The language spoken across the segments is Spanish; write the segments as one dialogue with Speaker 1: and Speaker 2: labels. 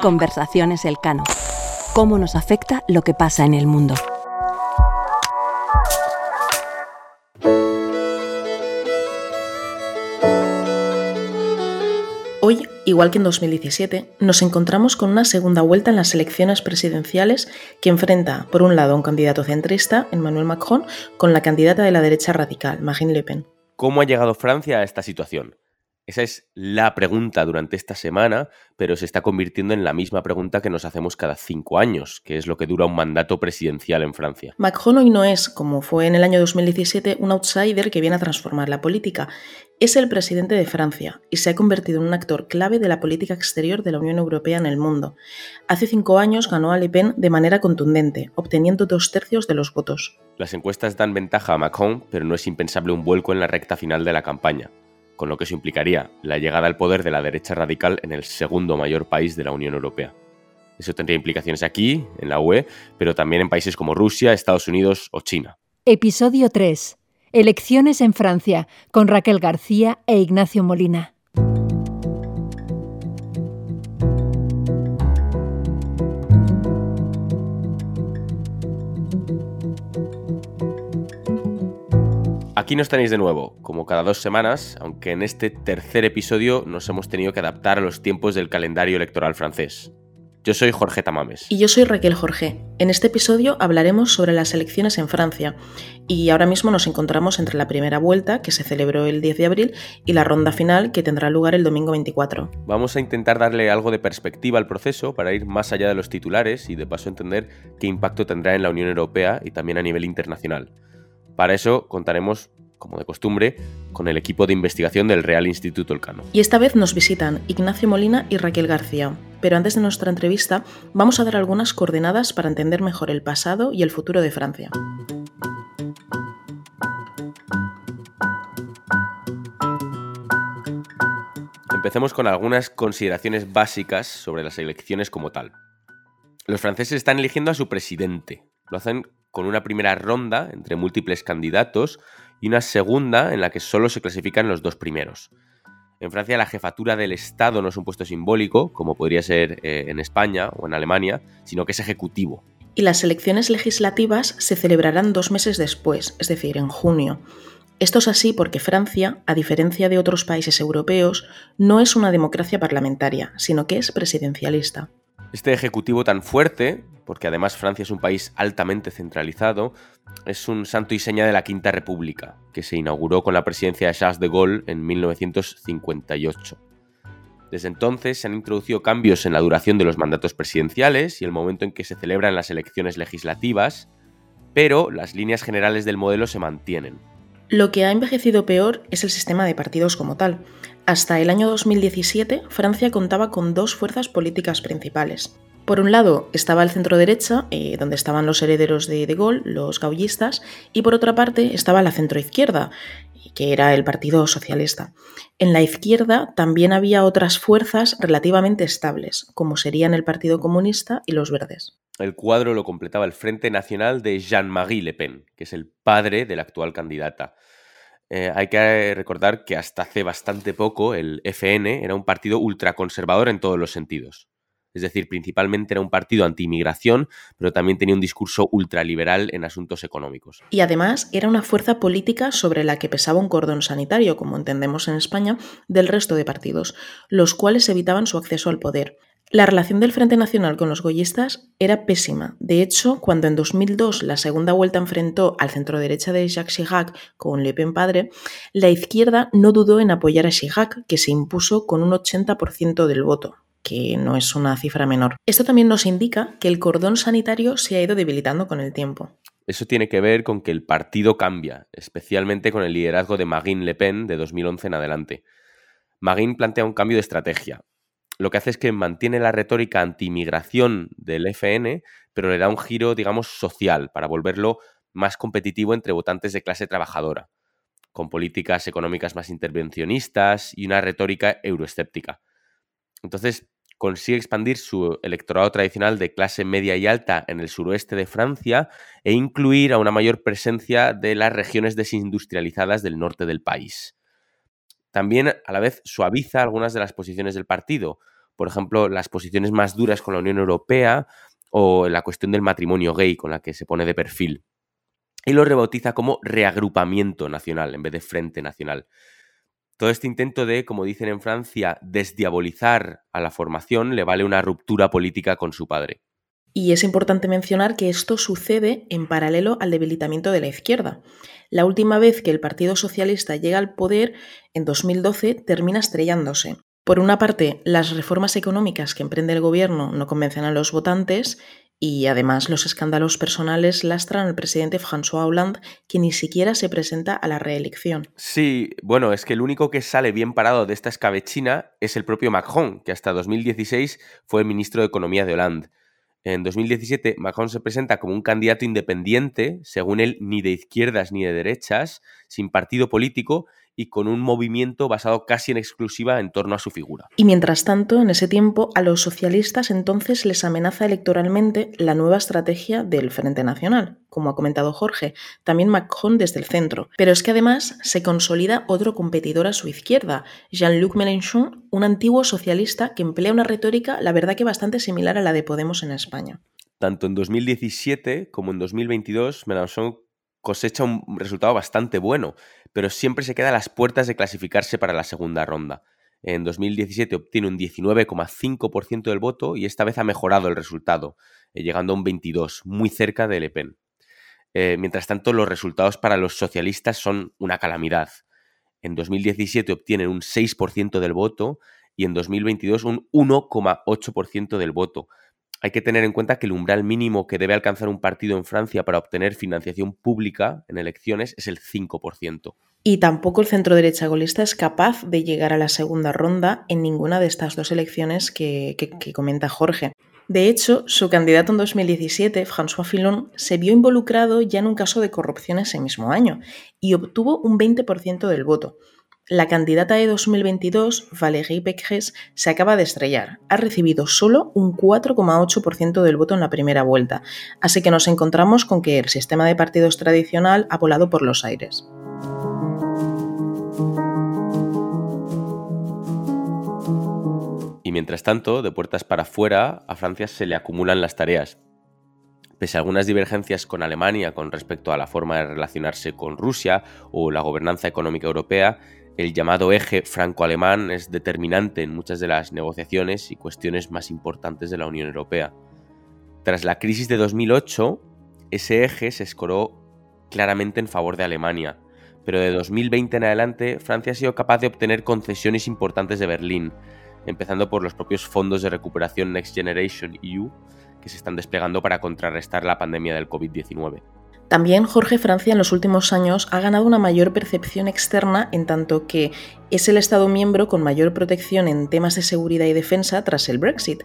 Speaker 1: Conversaciones Elcano. ¿Cómo nos afecta lo que pasa en el mundo?
Speaker 2: Hoy, igual que en 2017, nos encontramos con una segunda vuelta en las elecciones presidenciales que enfrenta, por un lado, a un candidato centrista, Emmanuel Macron, con la candidata de la derecha radical, Marine Le Pen.
Speaker 3: ¿Cómo ha llegado Francia a esta situación? Esa es la pregunta durante esta semana, pero se está convirtiendo en la misma pregunta que nos hacemos cada cinco años, que es lo que dura un mandato presidencial en Francia.
Speaker 2: Macron hoy no es, como fue en el año 2017, un outsider que viene a transformar la política. Es el presidente de Francia y se ha convertido en un actor clave de la política exterior de la Unión Europea en el mundo. Hace cinco años ganó a Le Pen de manera contundente, obteniendo dos tercios de los votos.
Speaker 3: Las encuestas dan ventaja a Macron, pero no es impensable un vuelco en la recta final de la campaña con lo que eso implicaría la llegada al poder de la derecha radical en el segundo mayor país de la Unión Europea. Eso tendría implicaciones aquí, en la UE, pero también en países como Rusia, Estados Unidos o China.
Speaker 4: Episodio 3. Elecciones en Francia, con Raquel García e Ignacio Molina.
Speaker 3: Aquí nos tenéis de nuevo, como cada dos semanas, aunque en este tercer episodio nos hemos tenido que adaptar a los tiempos del calendario electoral francés. Yo soy Jorge Tamames.
Speaker 2: Y yo soy Raquel Jorge. En este episodio hablaremos sobre las elecciones en Francia. Y ahora mismo nos encontramos entre la primera vuelta, que se celebró el 10 de abril, y la ronda final, que tendrá lugar el domingo 24.
Speaker 3: Vamos a intentar darle algo de perspectiva al proceso para ir más allá de los titulares y de paso entender qué impacto tendrá en la Unión Europea y también a nivel internacional. Para eso contaremos, como de costumbre, con el equipo de investigación del Real Instituto Elcano.
Speaker 2: Y esta vez nos visitan Ignacio Molina y Raquel García. Pero antes de nuestra entrevista, vamos a dar algunas coordenadas para entender mejor el pasado y el futuro de Francia.
Speaker 3: Empecemos con algunas consideraciones básicas sobre las elecciones como tal. Los franceses están eligiendo a su presidente. Lo hacen con una primera ronda entre múltiples candidatos y una segunda en la que solo se clasifican los dos primeros. En Francia la jefatura del Estado no es un puesto simbólico, como podría ser eh, en España o en Alemania, sino que es ejecutivo.
Speaker 2: Y las elecciones legislativas se celebrarán dos meses después, es decir, en junio. Esto es así porque Francia, a diferencia de otros países europeos, no es una democracia parlamentaria, sino que es presidencialista.
Speaker 3: Este ejecutivo tan fuerte, porque además Francia es un país altamente centralizado, es un santo y seña de la Quinta República, que se inauguró con la presidencia de Charles de Gaulle en 1958. Desde entonces se han introducido cambios en la duración de los mandatos presidenciales y el momento en que se celebran las elecciones legislativas, pero las líneas generales del modelo se mantienen.
Speaker 2: Lo que ha envejecido peor es el sistema de partidos como tal. Hasta el año 2017, Francia contaba con dos fuerzas políticas principales. Por un lado estaba el centro derecha, eh, donde estaban los herederos de De Gaulle, los gaullistas, y por otra parte estaba la centroizquierda, que era el Partido Socialista. En la izquierda también había otras fuerzas relativamente estables, como serían el Partido Comunista y los Verdes.
Speaker 3: El cuadro lo completaba el Frente Nacional de Jean-Marie Le Pen, que es el padre de la actual candidata. Eh, hay que recordar que hasta hace bastante poco el FN era un partido ultraconservador en todos los sentidos. Es decir, principalmente era un partido anti-inmigración, pero también tenía un discurso ultraliberal en asuntos económicos.
Speaker 2: Y además era una fuerza política sobre la que pesaba un cordón sanitario, como entendemos en España, del resto de partidos, los cuales evitaban su acceso al poder. La relación del Frente Nacional con los goyistas era pésima. De hecho, cuando en 2002 la segunda vuelta enfrentó al centro-derecha de Jacques Chirac con Le Pen padre, la izquierda no dudó en apoyar a Chirac, que se impuso con un 80% del voto que no es una cifra menor. Esto también nos indica que el cordón sanitario se ha ido debilitando con el tiempo.
Speaker 3: Eso tiene que ver con que el partido cambia, especialmente con el liderazgo de Marine Le Pen de 2011 en adelante. Marine plantea un cambio de estrategia. Lo que hace es que mantiene la retórica anti-inmigración del FN, pero le da un giro, digamos, social para volverlo más competitivo entre votantes de clase trabajadora, con políticas económicas más intervencionistas y una retórica euroescéptica. Entonces, consigue expandir su electorado tradicional de clase media y alta en el suroeste de Francia e incluir a una mayor presencia de las regiones desindustrializadas del norte del país. También a la vez suaviza algunas de las posiciones del partido. Por ejemplo, las posiciones más duras con la Unión Europea o la cuestión del matrimonio gay con la que se pone de perfil. Y lo rebautiza como reagrupamiento nacional en vez de frente nacional. Todo este intento de, como dicen en Francia, desdiabolizar a la formación le vale una ruptura política con su padre.
Speaker 2: Y es importante mencionar que esto sucede en paralelo al debilitamiento de la izquierda. La última vez que el Partido Socialista llega al poder, en 2012, termina estrellándose. Por una parte, las reformas económicas que emprende el gobierno no convencen a los votantes y además los escándalos personales lastran al presidente François Hollande, que ni siquiera se presenta a la reelección.
Speaker 3: Sí, bueno, es que el único que sale bien parado de esta escabechina es el propio Macron, que hasta 2016 fue el ministro de Economía de Hollande. En 2017, Macron se presenta como un candidato independiente, según él, ni de izquierdas ni de derechas, sin partido político y con un movimiento basado casi en exclusiva en torno a su figura.
Speaker 2: Y mientras tanto, en ese tiempo, a los socialistas entonces les amenaza electoralmente la nueva estrategia del Frente Nacional, como ha comentado Jorge, también Macron desde el centro. Pero es que además se consolida otro competidor a su izquierda, Jean-Luc Mélenchon, un antiguo socialista que emplea una retórica, la verdad que bastante similar a la de Podemos en España.
Speaker 3: Tanto en 2017 como en 2022, Mélenchon cosecha un resultado bastante bueno, pero siempre se queda a las puertas de clasificarse para la segunda ronda. En 2017 obtiene un 19,5% del voto y esta vez ha mejorado el resultado, eh, llegando a un 22, muy cerca de Le Pen. Eh, mientras tanto, los resultados para los socialistas son una calamidad. En 2017 obtienen un 6% del voto y en 2022 un 1,8% del voto, hay que tener en cuenta que el umbral mínimo que debe alcanzar un partido en Francia para obtener financiación pública en elecciones es el 5%.
Speaker 2: Y tampoco el centro derecha golista es capaz de llegar a la segunda ronda en ninguna de estas dos elecciones que, comenta Jorge. De hecho, su candidato en 2017, François Fillon, se vio involucrado ya en un caso de corrupción ese mismo año y obtuvo un 20% del voto. La candidata de 2022, Valérie Pécresse, se acaba de estrellar. Ha recibido solo un 4,8% del voto en la primera vuelta, así que nos encontramos con que el sistema de partidos tradicional ha volado por los aires.
Speaker 3: Y mientras tanto, de puertas para afuera, a Francia se le acumulan las tareas. Pese a algunas divergencias con Alemania con respecto a la forma de relacionarse con Rusia o la gobernanza económica europea, el llamado eje franco-alemán es determinante en muchas de las negociaciones y cuestiones más importantes de la Unión Europea. Tras la crisis de 2008, ese eje se escoró claramente en favor de Alemania, pero de 2020 en adelante Francia ha sido capaz de obtener concesiones importantes de Berlín, empezando por los propios fondos de recuperación Next Generation EU que se están desplegando para contrarrestar la pandemia del COVID-19.
Speaker 2: También Jorge Francia en los últimos años ha ganado una mayor percepción externa en tanto que es el Estado miembro con mayor protección en temas de seguridad y defensa tras el Brexit,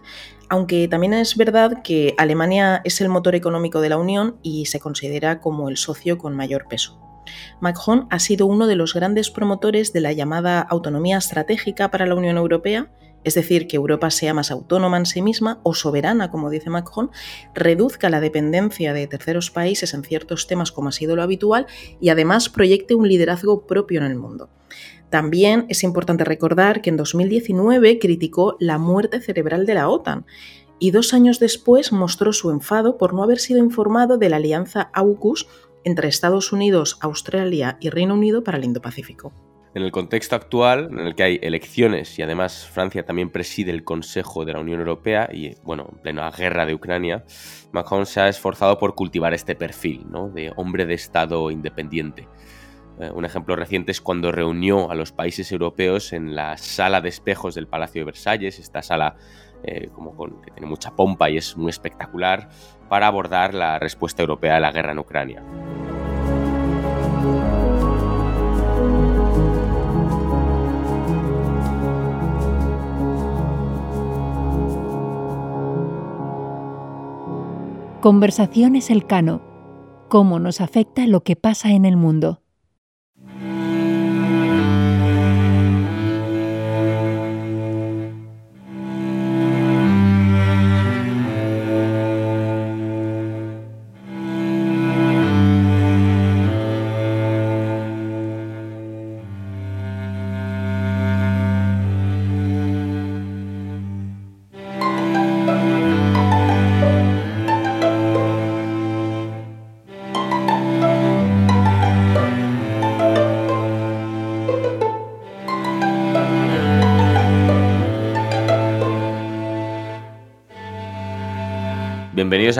Speaker 2: aunque también es verdad que Alemania es el motor económico de la Unión y se considera como el socio con mayor peso. Macron ha sido uno de los grandes promotores de la llamada autonomía estratégica para la Unión Europea, es decir, que Europa sea más autónoma en sí misma o soberana, como dice Macron, reduzca la dependencia de terceros países en ciertos temas como ha sido lo habitual y además proyecte un liderazgo propio en el mundo. También es importante recordar que en 2019 criticó la muerte cerebral de la OTAN y dos años después mostró su enfado por no haber sido informado de la alianza AUKUS entre Estados Unidos, Australia y Reino Unido para el Indo-Pacífico.
Speaker 3: En el contexto actual, en el que hay elecciones y además Francia también preside el Consejo de la Unión Europea y, bueno, en plena guerra de Ucrania, Macron se ha esforzado por cultivar este perfil ¿no? de hombre de Estado independiente. Eh, un ejemplo reciente es cuando reunió a los países europeos en la sala de espejos del Palacio de Versalles, esta sala eh, que tiene mucha pompa y es muy espectacular, para abordar la respuesta europea a la guerra en Ucrania.
Speaker 4: Conversaciones Elcano. ¿Cómo nos afecta lo que pasa en el mundo?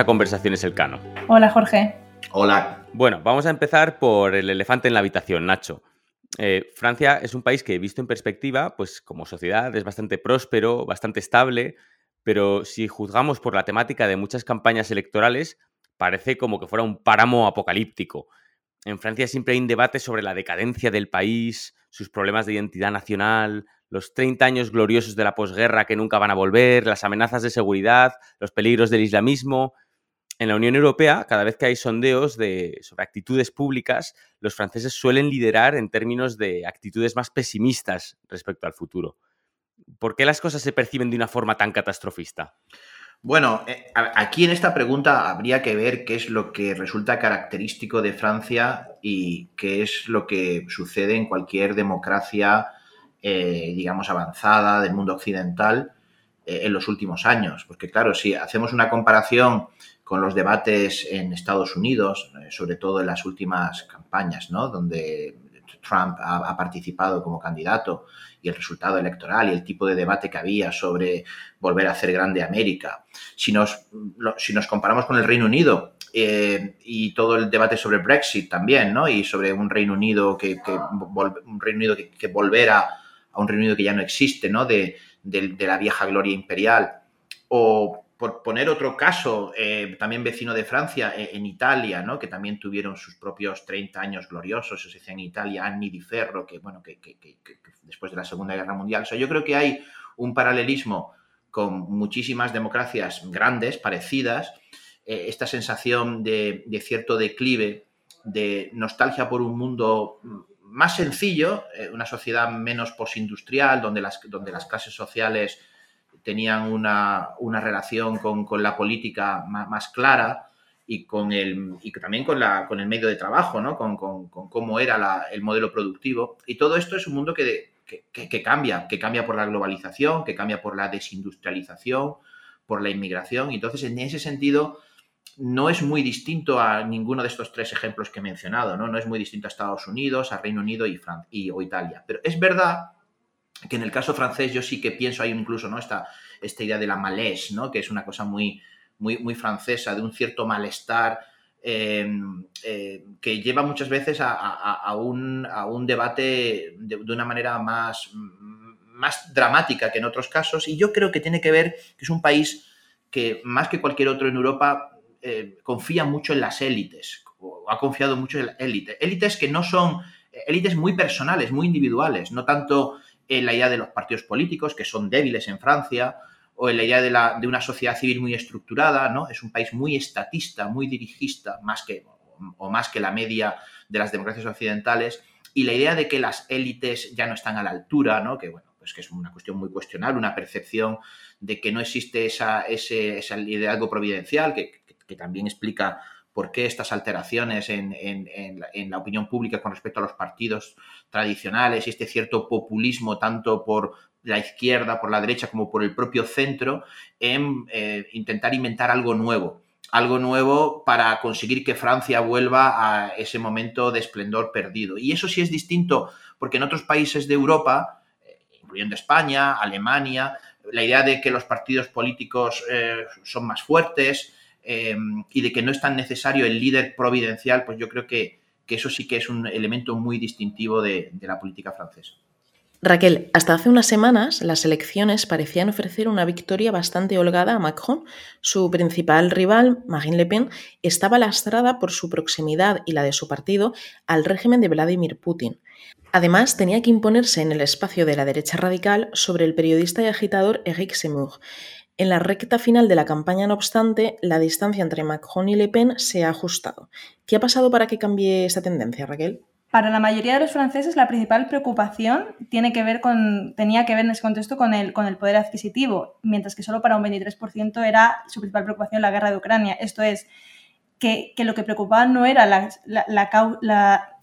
Speaker 3: A Conversaciones Elcano.
Speaker 5: Hola Jorge.
Speaker 6: Hola.
Speaker 3: Bueno, vamos a empezar por el elefante en la habitación, Nacho. Eh, Francia es un país que, visto en perspectiva, pues como sociedad es bastante próspero, bastante estable, pero si juzgamos por la temática de muchas campañas electorales, parece como que fuera un páramo apocalíptico. En Francia siempre hay un debate sobre la decadencia del país, sus problemas de identidad nacional, los 30 años gloriosos de la posguerra que nunca van a volver, las amenazas de seguridad, los peligros del islamismo. En la Unión Europea, cada vez que hay sondeos de, sobre actitudes públicas, los franceses suelen liderar en términos de actitudes más pesimistas respecto al futuro. ¿Por qué las cosas se perciben de una forma tan catastrofista?
Speaker 6: Bueno, eh, aquí en esta pregunta habría que ver qué es lo que resulta característico de Francia y qué es lo que sucede en cualquier democracia, eh, digamos, avanzada del mundo occidental eh, en los últimos años. Porque claro, si hacemos una comparación con los debates en Estados Unidos, sobre todo en las últimas campañas, ¿no? Donde Trump ha, participado como candidato y el resultado electoral y el tipo de debate que había sobre volver a hacer grande América. Si nos, si nos comparamos con el Reino Unido eh, y todo el debate sobre Brexit también, ¿no? Y sobre un Reino Unido que, un Reino Unido que, volverá a un Reino Unido que ya no existe, ¿no? De, de la vieja gloria imperial. O por poner otro caso, eh, también vecino de Francia, eh, en Italia, ¿no? que también tuvieron sus propios 30 años gloriosos, se decía en Italia, Anni di Ferro, que, bueno, que, después de la Segunda Guerra Mundial. O sea, yo creo que hay un paralelismo con muchísimas democracias grandes, parecidas, eh, esta sensación de, cierto declive, de nostalgia por un mundo más sencillo, una sociedad menos postindustrial, donde las, donde las clases sociales tenían una, relación con, la política más, clara y, con el, y también con, la, con el medio de trabajo, ¿no? con, cómo era el modelo productivo. Y todo esto es un mundo que, que, cambia, que cambia por la globalización, que cambia por la desindustrialización, por la inmigración. Entonces, en ese sentido, no es muy distinto a ninguno de estos tres ejemplos que he mencionado, ¿no? No es muy distinto a Estados Unidos, a Reino Unido y, y o Italia. Pero es verdad que en el caso francés yo sí que pienso, hay incluso ¿no? esta, esta idea de la malaise, ¿no? que es una cosa muy, muy, muy francesa, de un cierto malestar em, eh, que lleva muchas veces a, un, debate de, una manera más, más dramática que en otros casos. Y yo creo que tiene que ver que es un país que más que cualquier otro en Europa eh, confía mucho en las élites, o ha confiado mucho en la élite. Élites que no son élites muy personales, muy individuales, no tanto en la idea de los partidos políticos, que son débiles en Francia, o en la idea de, una sociedad civil muy estructurada, ¿no? Es un país muy estatista, muy dirigista, más que, o más que la media de las democracias occidentales, y la idea de que las élites ya no están a la altura, ¿no? Que, bueno, pues que es una cuestión muy cuestionable, una percepción de que no existe esa, ese, liderazgo providencial, que también explica por qué estas alteraciones en, la opinión pública con respecto a los partidos tradicionales y este cierto populismo tanto por la izquierda, por la derecha, como por el propio centro, en eh, intentar inventar algo nuevo. Algo nuevo para conseguir que Francia vuelva a ese momento de esplendor perdido. Y eso sí es distinto, porque en otros países de Europa, eh, incluyendo España, Alemania, la idea de que los partidos políticos eh, son más fuertes, Em, y de que no es tan necesario el líder providencial, pues yo creo que, eso sí que es un elemento muy distintivo de, la política francesa.
Speaker 2: Raquel, hasta hace unas semanas las elecciones parecían ofrecer una victoria bastante holgada a Macron. Su principal rival, Marine Le Pen, estaba lastrada por su proximidad y la de su partido al régimen de Vladimir Putin. Además, tenía que imponerse en el espacio de la derecha radical sobre el periodista y agitador Eric Zemmour. En la recta final de la campaña, no obstante, la distancia entre Macron y Le Pen se ha ajustado. ¿Qué ha pasado para que cambie esta tendencia, Raquel?
Speaker 5: Para la mayoría de los franceses, la principal preocupación con, tenía que ver en ese contexto con el, poder adquisitivo, mientras que solo para un 23% era su principal preocupación la guerra de Ucrania. Esto es, que, lo que preocupaba no era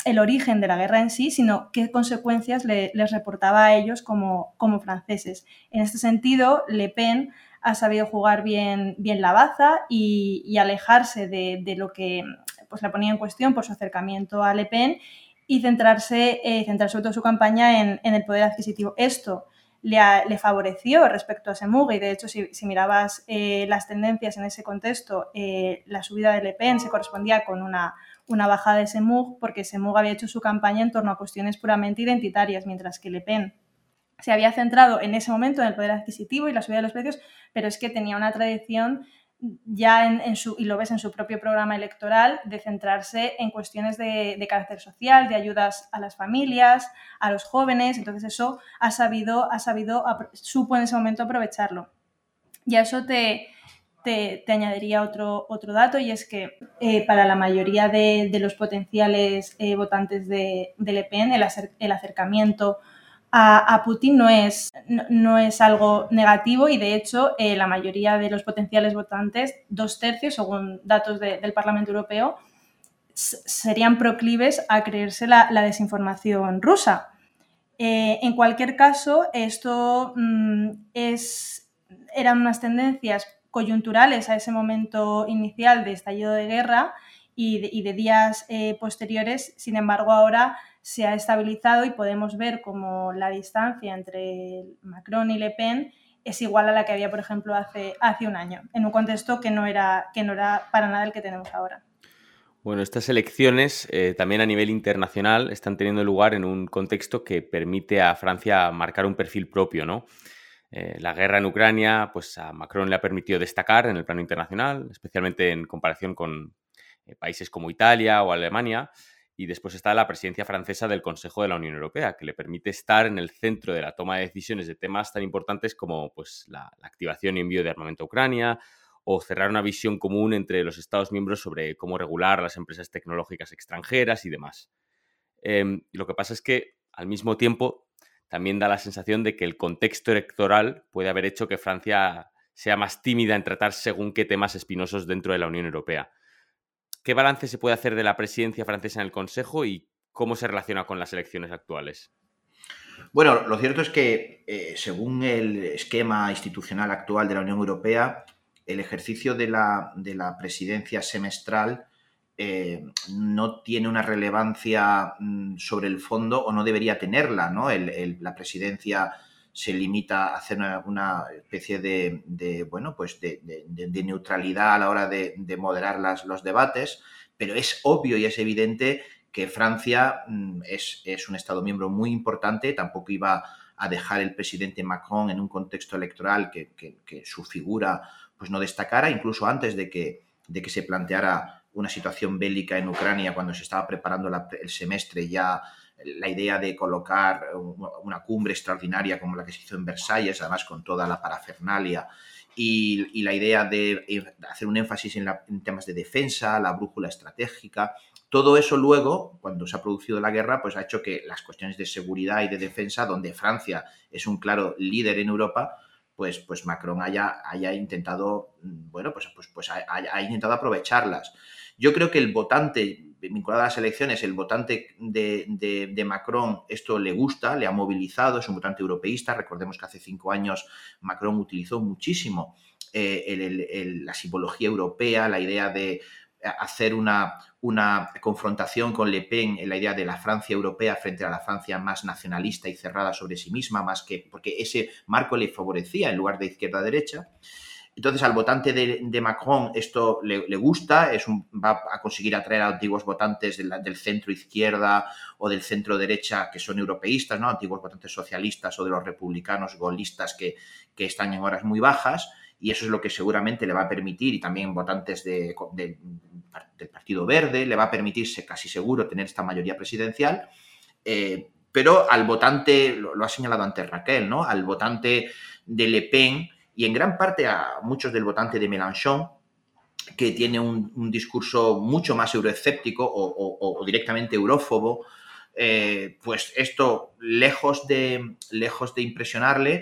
Speaker 5: el origen de la guerra en sí, sino qué consecuencias les reportaba a ellos como, como franceses. En este sentido, Le Pen ha sabido jugar bien, bien la baza y, alejarse de, lo que pues, la ponía en cuestión por su acercamiento a Le Pen y centrarse, eh, centrar sobre todo su campaña en, el poder adquisitivo. Esto le, favoreció respecto a Semug y de hecho si, mirabas eh, las tendencias en ese contexto, eh, la subida de Le Pen se correspondía con una, una bajada de Semug porque Semug había hecho su campaña en torno a cuestiones puramente identitarias, mientras que Le Pen se había centrado en ese momento en el poder adquisitivo y la subida de los precios, pero es que tenía una tradición ya en, su, y lo ves en su propio programa electoral, de centrarse en cuestiones de, carácter social, de ayudas a las familias, a los jóvenes, entonces eso ha sabido, ha sabido supo en ese momento aprovecharlo. Y a eso te, te, añadiría otro, otro dato y es que eh, para la mayoría de, los potenciales eh, votantes de, Le Pen el, el acercamiento a, Putin no es, no, es, algo negativo y de hecho eh, la mayoría de los potenciales votantes, dos tercios según datos del Parlamento Europeo, serían proclives a creerse la, desinformación rusa. Eh, en cualquier caso, esto mm, es, eran unas tendencias coyunturales a ese momento inicial de estallido de guerra y de, días eh, posteriores. Sin embargo, ahora se ha estabilizado y podemos ver como la distancia entre Macron y Le Pen es igual a la que había, por ejemplo, hace, hace un año, en un contexto que no, era, que no era para nada el que tenemos ahora.
Speaker 7: Bueno, estas elecciones eh, también a nivel internacional están teniendo lugar en un contexto que permite a Francia marcar un perfil propio, ¿no? Eh, la guerra en Ucrania, pues a Macron le ha permitido destacar en el plano internacional, especialmente en comparación con eh, países como Italia o Alemania, y después está la presidencia francesa del Consejo de la Unión Europea, que le permite estar en el centro de la toma de decisiones de temas tan importantes como pues, la, activación y envío de armamento a Ucrania o cerrar una visión común entre los Estados miembros sobre cómo regular las empresas tecnológicas extranjeras y demás. Em, lo que pasa es que, al mismo tiempo, también da la sensación de que el contexto electoral puede haber hecho que Francia sea más tímida en tratar según qué temas espinosos dentro de la Unión Europea. ¿Qué balance se puede hacer de la presidencia francesa en el Consejo y cómo se relaciona con las elecciones actuales?
Speaker 6: Bueno, lo cierto es que eh, según el esquema institucional actual de la Unión Europea, el ejercicio de la, presidencia semestral eh, no tiene una relevancia mm, sobre el fondo o no debería tenerla, ¿no? la presidencia se limita a hacer una, especie de, bueno, pues de, neutralidad a la hora de, moderar los debates, pero es obvio y es evidente que Francia mm, es, un Estado miembro muy importante, tampoco iba a dejar el presidente Macron en un contexto electoral que, su figura pues no destacara, incluso antes de que, de que se planteara una situación bélica en Ucrania, cuando se estaba preparando el semestre ya la idea de colocar una cumbre extraordinaria como la que se hizo en Versalles, además con toda la parafernalia, y, la idea de hacer un énfasis en, temas de defensa, la brújula estratégica. Todo eso luego, cuando se ha producido la guerra, pues ha hecho que las cuestiones de seguridad y de defensa, donde Francia es un claro líder en Europa, pues, pues Macron haya, haya intentado, bueno, pues, pues, pues haya intentado aprovecharlas. Yo creo que el votante vinculado a las elecciones, el votante de, Macron esto le gusta, le ha movilizado, es un votante europeísta. Recordemos que hace cinco años Macron utilizó muchísimo eh, la simbología europea, la idea de hacer una, una, confrontación con Le Pen en la idea de la Francia europea frente a la Francia más nacionalista y cerrada sobre sí misma, más que porque ese marco le favorecía en lugar de izquierda-derecha. Entonces, al votante de, Macron esto le, gusta, es va a conseguir atraer a antiguos votantes del, centro izquierda o del centro derecha que son europeístas, ¿no? antiguos votantes socialistas o de los republicanos golistas que, están en horas muy bajas, y eso es lo que seguramente le va a permitir, y también votantes del Partido Verde, le va a permitirse casi seguro tener esta mayoría presidencial. Eh, pero al votante, lo, lo, ha señalado antes Raquel, ¿no? Al votante de Le Pen, y en gran parte a muchos del votante de Mélenchon, que tiene un, discurso mucho más euroescéptico o, directamente eurófobo, eh, pues esto, lejos de, lejos de impresionarle,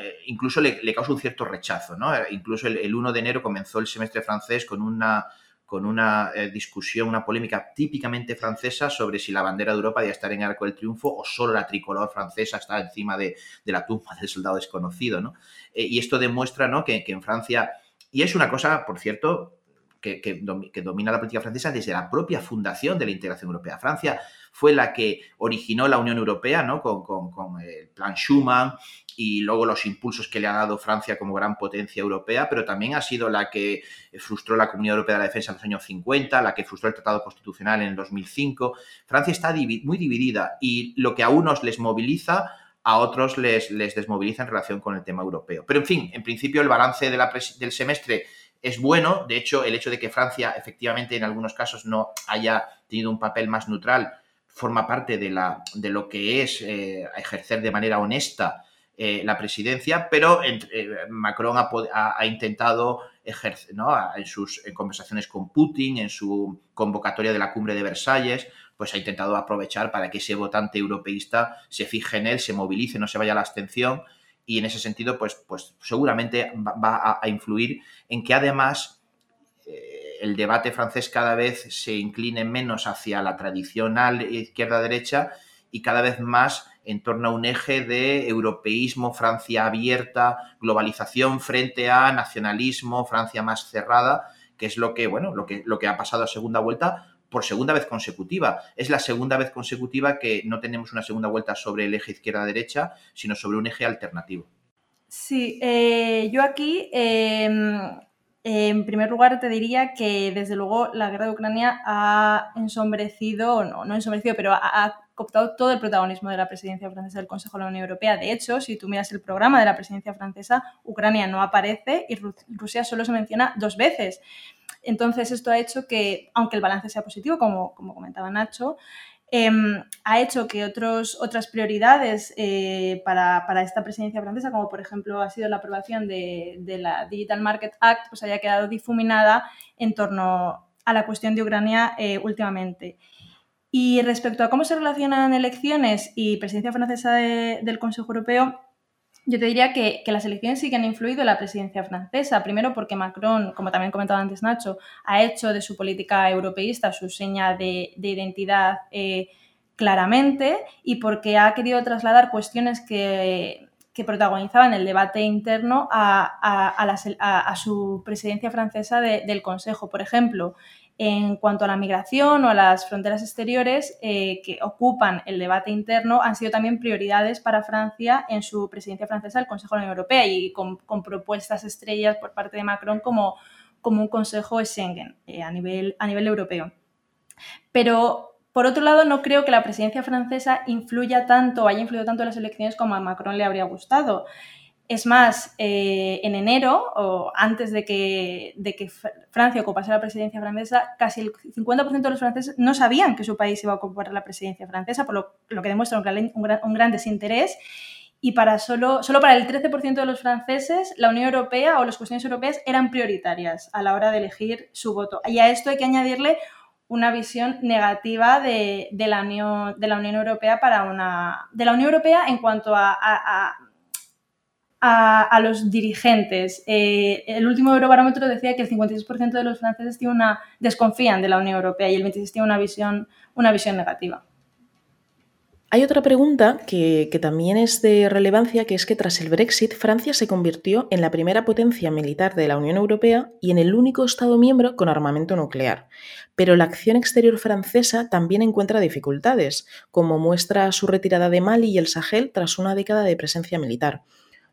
Speaker 6: eh, incluso le, causa un cierto rechazo. ¿no? Incluso el, 1 de enero comenzó el semestre francés con una con una eh, discusión, una polémica típicamente francesa sobre si la bandera de Europa debía estar en arco del triunfo o solo la tricolor francesa está encima de, la tumba del soldado desconocido. ¿no? Eh, y esto demuestra ¿no? que, en Francia, y es una cosa, por cierto, que, domina la política francesa desde la propia fundación de la integración europea. Francia fue la que originó la Unión Europea ¿no? con, el plan Schuman y luego los impulsos que le ha dado Francia como gran potencia europea, pero también ha sido la que frustró la Comunidad Europea de la Defensa en los años 50, la que frustró el Tratado Constitucional en el 2005. Francia está muy dividida y lo que a unos les moviliza, a otros les desmoviliza en relación con el tema europeo. Pero en fin, en principio el balance del semestre es bueno. De hecho, el hecho de que Francia efectivamente en algunos casos no haya tenido un papel más neutral forma parte de, la, de lo que es eh, ejercer de manera honesta eh, la presidencia, pero eh, Macron ha, intentado ejercer, ¿no? en sus conversaciones con Putin, en su convocatoria de la cumbre de Versalles, pues ha intentado aprovechar para que ese votante europeísta se fije en él, se movilice, no se vaya a la abstención y en ese sentido, pues, pues seguramente va, a, influir en que además el debate francés cada vez se incline menos hacia la tradicional izquierda-derecha y cada vez más en torno a un eje de europeísmo, Francia abierta, globalización frente a nacionalismo, Francia más cerrada, que es lo que, bueno, lo que, lo que ha pasado a segunda vuelta por segunda vez consecutiva. Es la segunda vez consecutiva que no tenemos una segunda vuelta sobre el eje izquierda-derecha, sino sobre un eje alternativo.
Speaker 5: Sí, eh, yo aquí, em, en primer lugar, te diría que desde luego la guerra de Ucrania ha ensombrecido, no, no ensombrecido, pero ha cooptado todo el protagonismo de la presidencia francesa del Consejo de la Unión Europea. De hecho, si tú miras el programa de la presidencia francesa, Ucrania no aparece y Rusia solo se menciona dos veces. Entonces, esto ha hecho que, aunque el balance sea positivo, como comentaba Nacho, em, ha hecho que otras prioridades eh, para, para, esta presidencia francesa, como por ejemplo ha sido la aprobación de, de, la Digital Market Act, pues haya quedado difuminada en torno a la cuestión de Ucrania eh, últimamente. Y respecto a cómo se relacionan elecciones y presidencia francesa del Consejo Europeo, yo te diría que, las elecciones sí que han influido en la presidencia francesa. Primero porque Macron, como también comentaba antes Nacho, ha hecho de su política europeísta su seña de, identidad eh, claramente y porque ha querido trasladar cuestiones que, protagonizaban el debate interno a, su presidencia francesa del Consejo. Por ejemplo, en cuanto a la migración o a las fronteras exteriores eh, que ocupan el debate interno, han sido también prioridades para Francia en su presidencia francesa del Consejo de la Unión Europea y con, propuestas estrellas por parte de Macron como, como un Consejo de Schengen eh, a, nivel, a nivel europeo. Pero por otro lado, no creo que la presidencia francesa influya tanto haya influido tanto en las elecciones como a Macron le habría gustado. Es más, eh, en enero, o antes de que, Francia ocupase la presidencia francesa, casi el 50% de los franceses no sabían que su país iba a ocupar la presidencia francesa, por lo, que demuestra un gran, desinterés. Y para solo, solo para el 13% de los franceses, la Unión Europea o las cuestiones europeas eran prioritarias a la hora de elegir su voto. Y a esto hay que añadirle una visión negativa de, la, Unión, Europea para una. de la Unión Europea en cuanto a, los dirigentes. Eh, el último Eurobarómetro decía que el 56% de los franceses tiene una, desconfían de la Unión Europea y el 26% tiene una visión, una visión negativa.
Speaker 2: Hay otra pregunta que, que, también es de relevancia, que es que tras el Brexit, Francia se convirtió en la primera potencia militar de la Unión Europea y en el único Estado miembro con armamento nuclear. Pero la acción exterior francesa también encuentra dificultades, como muestra su retirada de Mali y el Sahel tras una década de presencia militar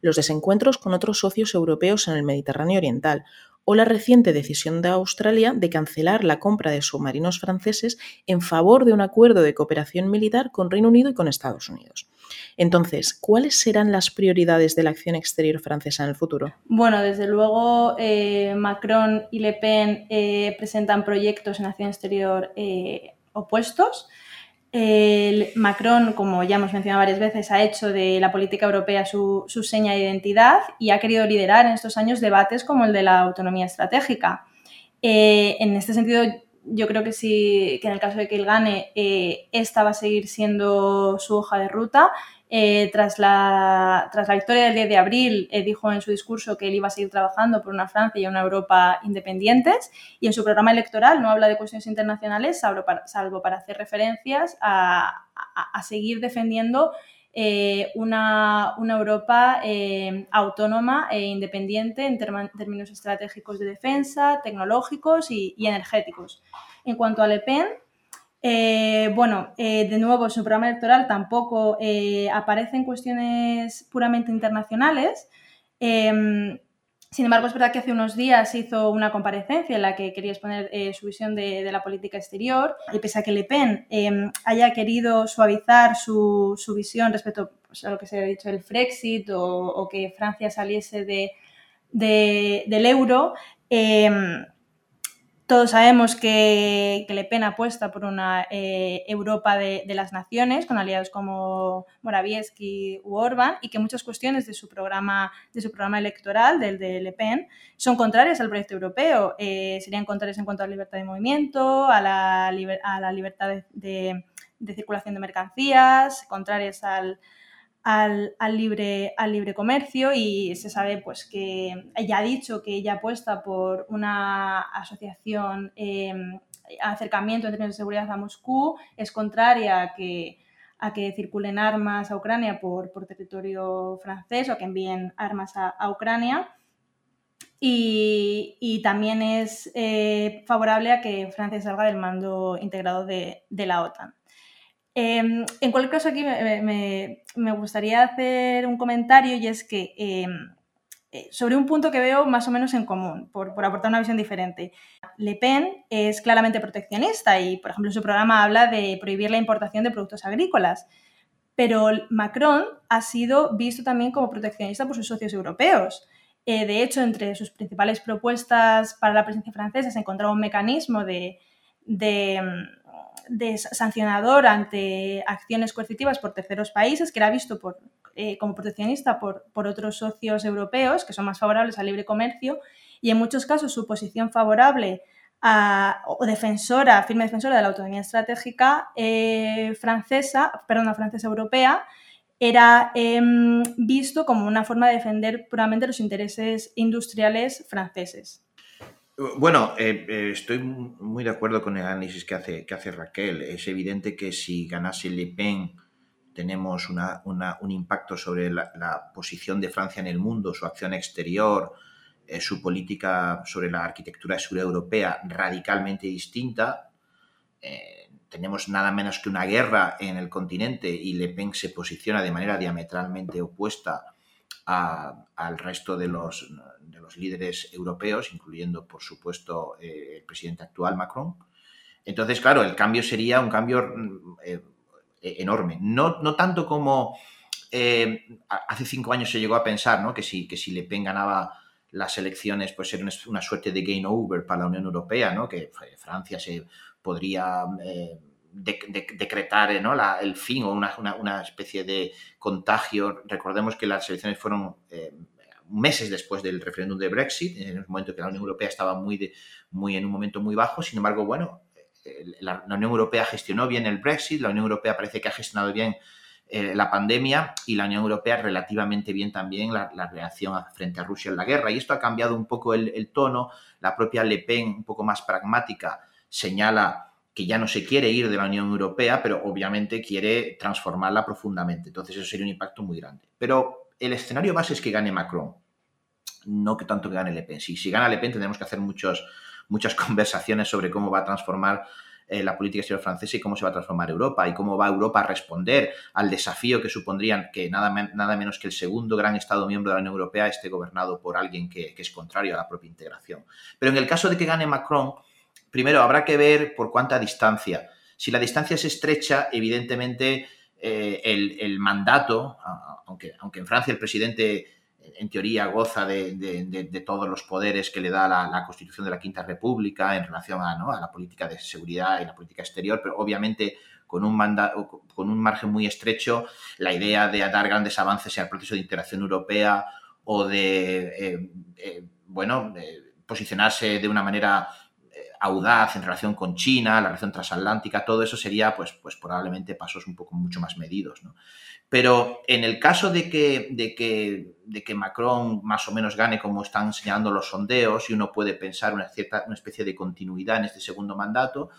Speaker 2: los desencuentros con otros socios europeos en el Mediterráneo Oriental o la reciente decisión de Australia de cancelar la compra de submarinos franceses en favor de un acuerdo de cooperación militar con Reino Unido y con Estados Unidos. Entonces, ¿cuáles serán las prioridades de la acción exterior francesa en el futuro?
Speaker 5: Bueno, desde luego eh, Macron y Le Pen eh, presentan proyectos en acción exterior eh, opuestos. El Macron, como ya hemos mencionado varias veces, ha hecho de la política europea su, seña de identidad y ha querido liderar en estos años debates como el de la autonomía estratégica. Eh, en este sentido, yo creo que sí, que en el caso de que él gane, eh, esta va a seguir siendo su hoja de ruta. Eh, tras, la, tras la victoria del 10 de abril, eh, dijo en su discurso que él iba a seguir trabajando por una Francia y una Europa independientes y en su programa electoral no habla de cuestiones internacionales, salvo para, hacer referencias a, seguir defendiendo eh, una, Europa eh, autónoma e independiente en términos estratégicos de defensa, tecnológicos y, energéticos. En cuanto a Le Pen, eh, bueno, de nuevo, su programa electoral tampoco aparece en cuestiones puramente internacionales. Em, sin embargo, es verdad que hace unos días hizo una comparecencia en la que quería exponer eh, su visión de, la política exterior y pese a que Le Pen em, haya querido suavizar su, visión respecto pues, a lo que se ha dicho el Frexit o, que Francia saliese de, del euro, em, todos sabemos que, Le Pen apuesta por una eh, Europa de, las naciones, con aliados como Morawiecki u Orban, y que muchas cuestiones de su programa, de su programa electoral, del de Le Pen, son contrarias al proyecto europeo. Eh, serían contrarias en cuanto a la libertad de movimiento, a la, a la libertad de circulación de mercancías, contrarias al, al, libre, al libre comercio y se sabe pues que ella ha dicho que ella apuesta por una asociación em, acercamiento en términos de seguridad a Moscú, es contraria a que, a que circulen armas a Ucrania por, territorio francés o que envíen armas a, Ucrania. Y, también es eh, favorable a que Francia salga del mando integrado de la OTAN. Em, en cualquier caso, aquí me, gustaría hacer un comentario y es que em, eh, sobre un punto que veo más o menos en común, por, aportar una visión diferente. Le Pen es claramente proteccionista y, por ejemplo, su programa habla de prohibir la importación de productos agrícolas, pero Macron ha sido visto también como proteccionista por sus socios europeos. Eh, de hecho, entre sus principales propuestas para la presidencia francesa se encontraba un mecanismo de em, de sancionador ante acciones coercitivas por terceros países, que era visto eh, como proteccionista por, otros socios europeos que son más favorables al libre comercio y en muchos casos su posición favorable o defensora, firme defensora de la autonomía estratégica eh, francesa, perdón, francesa europea, era em, visto como una forma de defender puramente los intereses industriales franceses.
Speaker 6: Bueno, eh, eh, estoy muy de acuerdo con el análisis que hace, que hace Raquel. Es evidente que si ganase Le Pen tenemos un impacto sobre la, posición de Francia en el mundo, su acción exterior, eh, su política sobre la arquitectura de seguridad europea radicalmente distinta. tenemos nada menos que una guerra en el continente y Le Pen se posiciona de manera diametralmente opuesta al resto de los, líderes europeos, incluyendo, por supuesto, eh, el presidente actual, Macron. Entonces, claro, el cambio sería un cambio mm, eh, enorme. No, no, tanto como eh, hace cinco años se llegó a pensar ¿no? que, si, que si Le Pen ganaba las elecciones, pues era una suerte de game over para la Unión Europea, ¿no? que Francia se podría decretar el fin o una, especie de contagio. Recordemos que las elecciones fueron eh, meses después del referéndum de Brexit, en un momento que la Unión Europea estaba muy, en un momento muy bajo. Sin embargo, bueno, eh, la, Unión Europea gestionó bien el Brexit, la Unión Europea parece que ha gestionado bien eh, la pandemia y la Unión Europea relativamente bien también la, reacción frente a Rusia en la guerra. Y esto ha cambiado un poco el tono. La propia Le Pen, un poco más pragmática, señala que ya no se quiere ir de la Unión Europea, pero obviamente quiere transformarla profundamente. Entonces eso sería un impacto muy grande. Pero el escenario base es que gane Macron, no que tanto que gane Le Pen. Si, si gana Le Pen tendremos que hacer muchos, muchas conversaciones sobre cómo va a transformar eh, la política exterior francesa y cómo se va a transformar Europa y cómo va Europa a responder al desafío que supondrían que nada, nada menos que el segundo gran Estado miembro de la Unión Europea esté gobernado por alguien que, que es contrario a la propia integración. Pero en el caso de que gane Macron, primero habrá que ver por cuánta distancia. Si la distancia es estrecha, evidentemente eh, el, mandato, aunque, en Francia el presidente en teoría goza de, todos los poderes que le da la, Constitución de la Quinta República en relación a, a, la política de seguridad y la política exterior, pero obviamente con un, mandato, con un margen muy estrecho, la idea de dar grandes avances en el proceso de integración europea o de, eh, eh, bueno, posicionarse de una manera audaz en relación con China, la relación transatlántica, todo eso sería pues, pues probablemente pasos un poco mucho más medidos. Pero en el caso de que, de, que, de que Macron más o menos gane como están señalando los sondeos y uno puede pensar una, cierta, una especie de continuidad en este segundo mandato,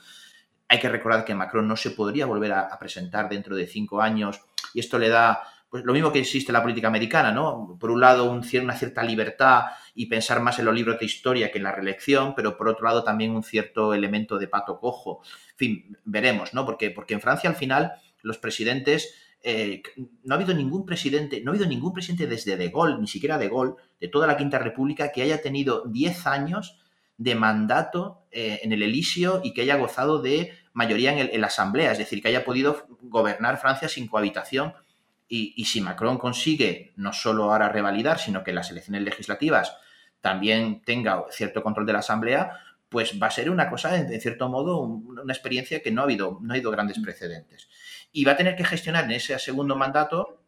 Speaker 6: Hay que recordar que Macron no se podría volver a, presentar dentro de cinco años y esto le da pues lo mismo que existe en la política americana, ¿no? Por un lado, un, una cierta libertad y pensar más en los libros de historia que en la reelección, pero por otro lado también un cierto elemento de pato cojo. En fin, veremos, ¿no? Porque, porque en Francia al final los presidentes eh, no ha habido ningún presidente, no ha habido ningún presidente desde De Gaulle, ni siquiera De Gaulle, de toda la Quinta República, que haya tenido 10 años de mandato eh, en el Elíseo y que haya gozado de mayoría en, la Asamblea, es decir, que haya podido gobernar Francia sin cohabitación. Y, y, si Macron consigue no solo ahora revalidar, sino que las elecciones legislativas también tenga cierto control de la Asamblea, pues va a ser una cosa, en cierto modo, una experiencia que no ha habido, no ha habido grandes precedentes. Y va a tener que gestionar en ese segundo mandato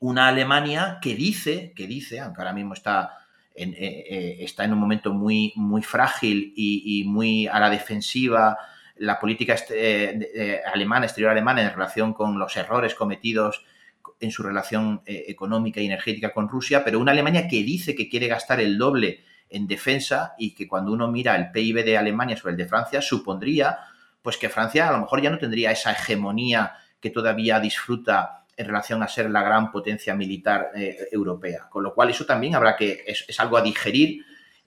Speaker 6: una Alemania que dice, que dice, aunque ahora mismo está en, eh, eh, está en un momento muy, muy frágil y, muy a la defensiva la política este, alemana, exterior alemana, en relación con los errores cometidos en su relación económica y energética con Rusia, pero una Alemania que dice que quiere gastar el doble en defensa y que cuando uno mira el PIB de Alemania sobre el de Francia, supondría pues que Francia a lo mejor ya no tendría esa hegemonía que todavía disfruta en relación a ser la gran potencia militar eh, europea. Con lo cual, eso también habrá que, es, algo a digerir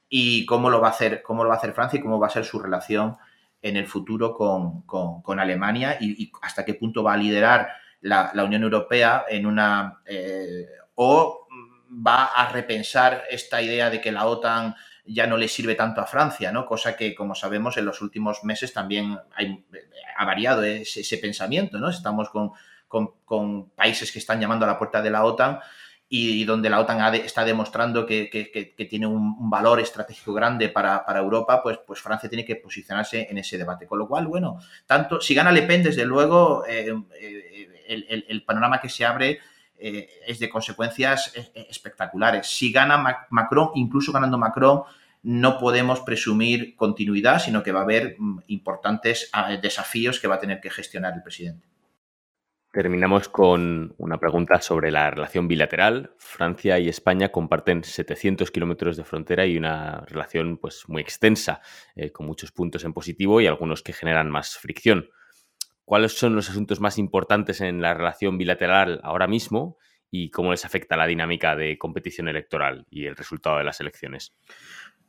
Speaker 6: y cómo lo va a hacer, cómo lo va a hacer Francia y cómo va a ser su relación en el futuro con, Alemania y, hasta qué punto va a liderar la, Unión Europea en una eh, o va a repensar esta idea de que la OTAN ya no le sirve tanto a Francia, ¿no? Cosa que, como sabemos, en los últimos meses también ha variado ese, pensamiento, ¿no? Estamos con, países que están llamando a la puerta de la OTAN y donde la OTAN está demostrando que, tiene un, valor estratégico grande para, Europa, pues, pues, Francia tiene que posicionarse en ese debate. Con lo cual, bueno, tanto si gana Le Pen, desde luego, eh, eh, el, panorama que se abre eh, es de consecuencias eh, eh, espectaculares. Si gana Macron, incluso ganando Macron, no podemos presumir continuidad, sino que va a haber mm, importantes ah, desafíos que va a tener que gestionar el presidente.
Speaker 3: Terminamos con una pregunta sobre la relación bilateral. Francia y España comparten 700 kilómetros de frontera y una relación pues, muy extensa, con muchos puntos en positivo y algunos que generan más fricción cuáles son los asuntos más importantes en la relación bilateral ahora mismo y cómo les afecta la dinámica de competición electoral y el resultado de las elecciones.